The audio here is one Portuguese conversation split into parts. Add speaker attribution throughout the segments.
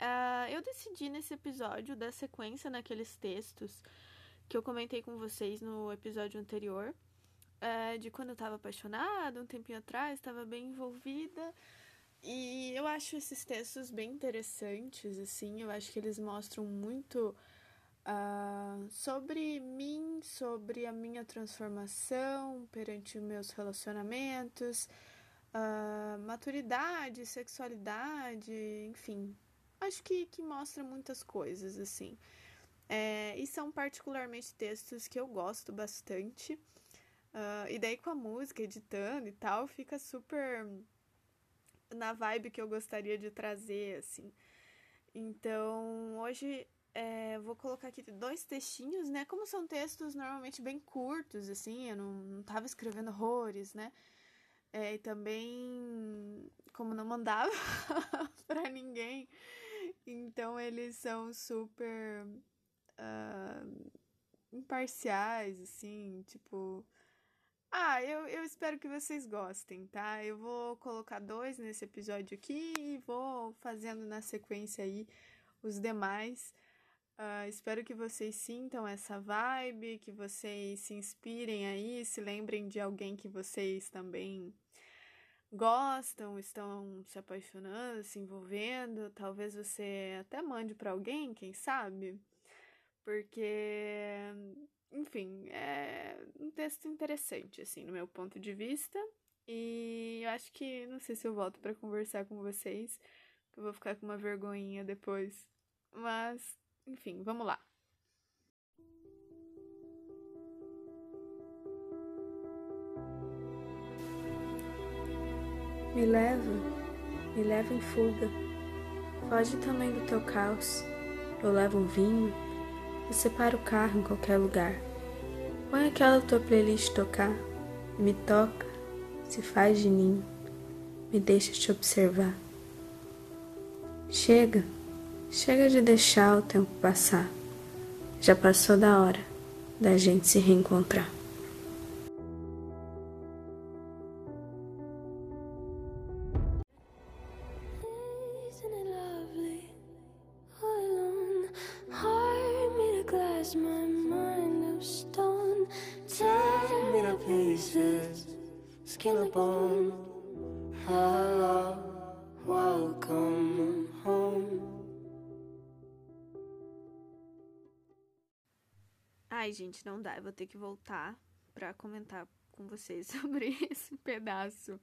Speaker 1: Uh, eu decidi nesse episódio dar sequência naqueles textos que eu comentei com vocês no episódio anterior é, de quando eu estava apaixonada, um tempinho atrás, estava bem envolvida. E eu acho esses textos bem interessantes, assim, eu acho que eles mostram muito uh, sobre mim, sobre a minha transformação perante meus relacionamentos, uh, maturidade, sexualidade, enfim. Acho que, que mostra muitas coisas, assim. É, e são particularmente textos que eu gosto bastante. Uh, e daí com a música, editando e tal, fica super na vibe que eu gostaria de trazer, assim. Então, hoje é, vou colocar aqui dois textinhos, né? Como são textos normalmente bem curtos, assim, eu não, não tava escrevendo horrores, né? É, e também, como não mandava para ninguém, então eles são super uh, imparciais, assim, tipo ah, eu, eu espero que vocês gostem, tá? Eu vou colocar dois nesse episódio aqui e vou fazendo na sequência aí os demais. Uh, espero que vocês sintam essa vibe, que vocês se inspirem aí, se lembrem de alguém que vocês também gostam, estão se apaixonando, se envolvendo. Talvez você até mande para alguém, quem sabe? Porque enfim, é um texto interessante, assim, no meu ponto de vista. E eu acho que não sei se eu volto para conversar com vocês, que eu vou ficar com uma vergonhinha depois. Mas, enfim, vamos lá.
Speaker 2: Me leva, me leva em fuga. Foge também do teu caos. Eu levo um vinho você para o carro em qualquer lugar. Põe aquela tua playlist tocar. Me toca, se faz de ninho. Me deixa te observar. Chega, chega de deixar o tempo passar. Já passou da hora da gente se reencontrar. Skin bone. Hello, welcome home.
Speaker 1: Ai, gente, não dá. Eu vou ter que voltar para comentar com vocês sobre esse pedaço.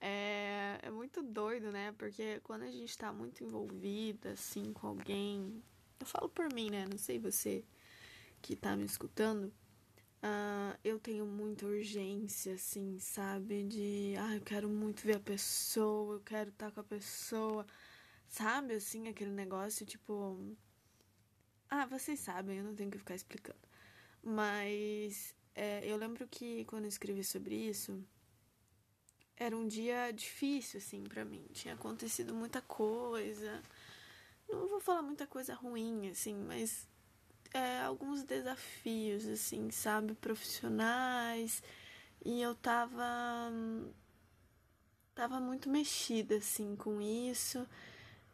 Speaker 1: É, é muito doido, né? Porque quando a gente tá muito envolvida, assim, com alguém. Eu falo por mim, né? Não sei você que tá me escutando. Uh, eu tenho muita urgência, assim, sabe? De, ah, eu quero muito ver a pessoa, eu quero estar com a pessoa, sabe? Assim, aquele negócio, tipo. Ah, vocês sabem, eu não tenho que ficar explicando. Mas é, eu lembro que quando eu escrevi sobre isso, era um dia difícil, assim, para mim. Tinha acontecido muita coisa. Não vou falar muita coisa ruim, assim, mas é, alguns desafios, assim, sabe, profissionais. E eu tava. tava muito mexida, assim, com isso.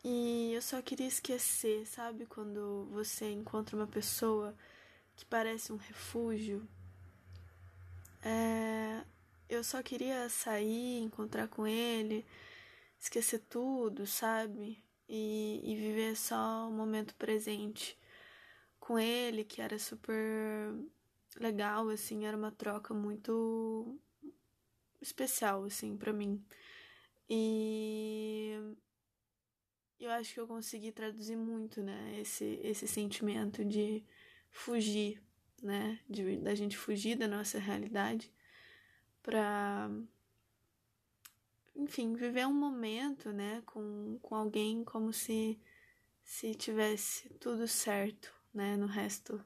Speaker 1: E eu só queria esquecer, sabe, quando você encontra uma pessoa que parece um refúgio. É, eu só queria sair, encontrar com ele, esquecer tudo, sabe? E, e viver só o momento presente com ele, que era super legal, assim, era uma troca muito especial, assim, para mim. E eu acho que eu consegui traduzir muito, né, esse, esse sentimento de fugir, né, de, da gente fugir da nossa realidade pra, enfim, viver um momento, né, com, com alguém como se, se tivesse tudo certo, né, no resto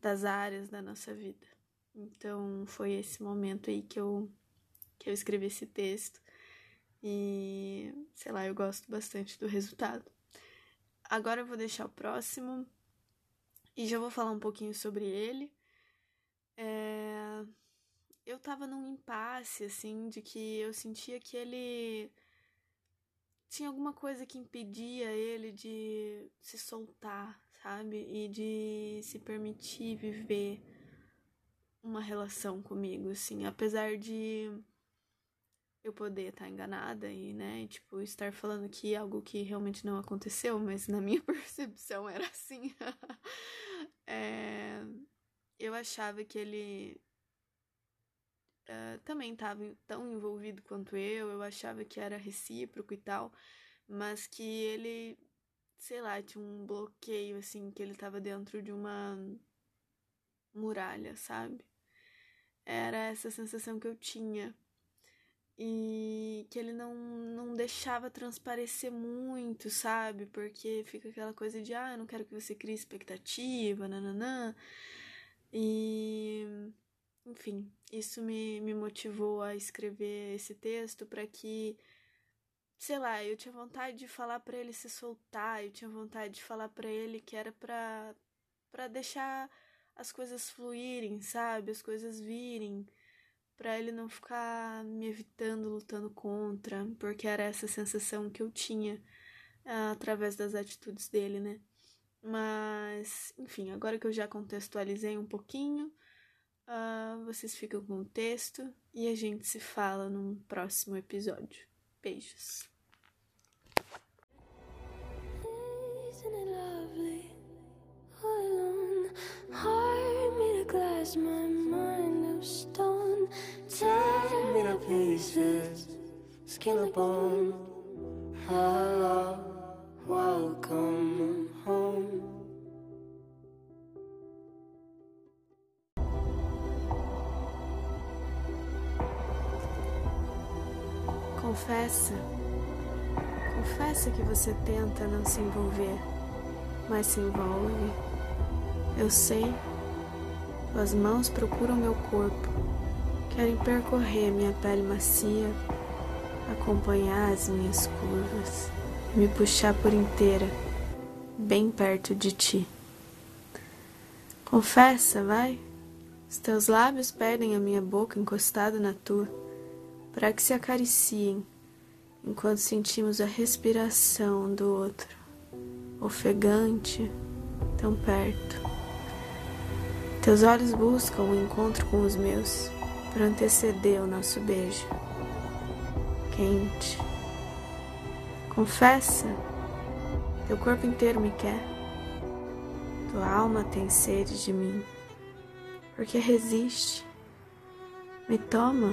Speaker 1: das áreas da nossa vida. Então foi esse momento aí que eu que eu escrevi esse texto e sei lá, eu gosto bastante do resultado. Agora eu vou deixar o próximo e já vou falar um pouquinho sobre ele. É... Eu tava num impasse, assim, de que eu sentia que ele tinha alguma coisa que impedia ele de se soltar, sabe? E de se permitir viver uma relação comigo, assim, apesar de eu poder estar enganada e, né, tipo, estar falando aqui algo que realmente não aconteceu, mas na minha percepção era assim. é, eu achava que ele uh, também estava tão envolvido quanto eu, eu achava que era recíproco e tal, mas que ele, sei lá, tinha um bloqueio, assim, que ele estava dentro de uma muralha, sabe? Era essa sensação que eu tinha e que ele não, não deixava transparecer muito, sabe? Porque fica aquela coisa de, ah, eu não quero que você crie expectativa, nananã. E, enfim, isso me, me motivou a escrever esse texto para que, sei lá, eu tinha vontade de falar para ele se soltar, eu tinha vontade de falar para ele que era para para deixar as coisas fluírem, sabe? As coisas virem para ele não ficar me evitando, lutando contra, porque era essa sensação que eu tinha uh, através das atitudes dele, né? Mas, enfim, agora que eu já contextualizei um pouquinho, uh, vocês ficam com o texto e a gente se fala num próximo episódio. Beijos. Tear me to pieces, skin and bone. Confessa, confessa que você tenta não se envolver, mas se envolve. Eu sei, tuas mãos procuram meu corpo Querem percorrer minha pele macia, acompanhar as minhas curvas, me puxar por inteira, bem perto de ti. Confessa, vai. Os teus lábios pedem a minha boca encostada na tua, para que se acariciem, enquanto sentimos a respiração do outro, ofegante, tão perto. Teus olhos buscam o encontro com os meus para anteceder o nosso beijo. Quente. Confessa, teu corpo inteiro me quer. Tua alma tem sede de mim. Porque resiste. Me toma,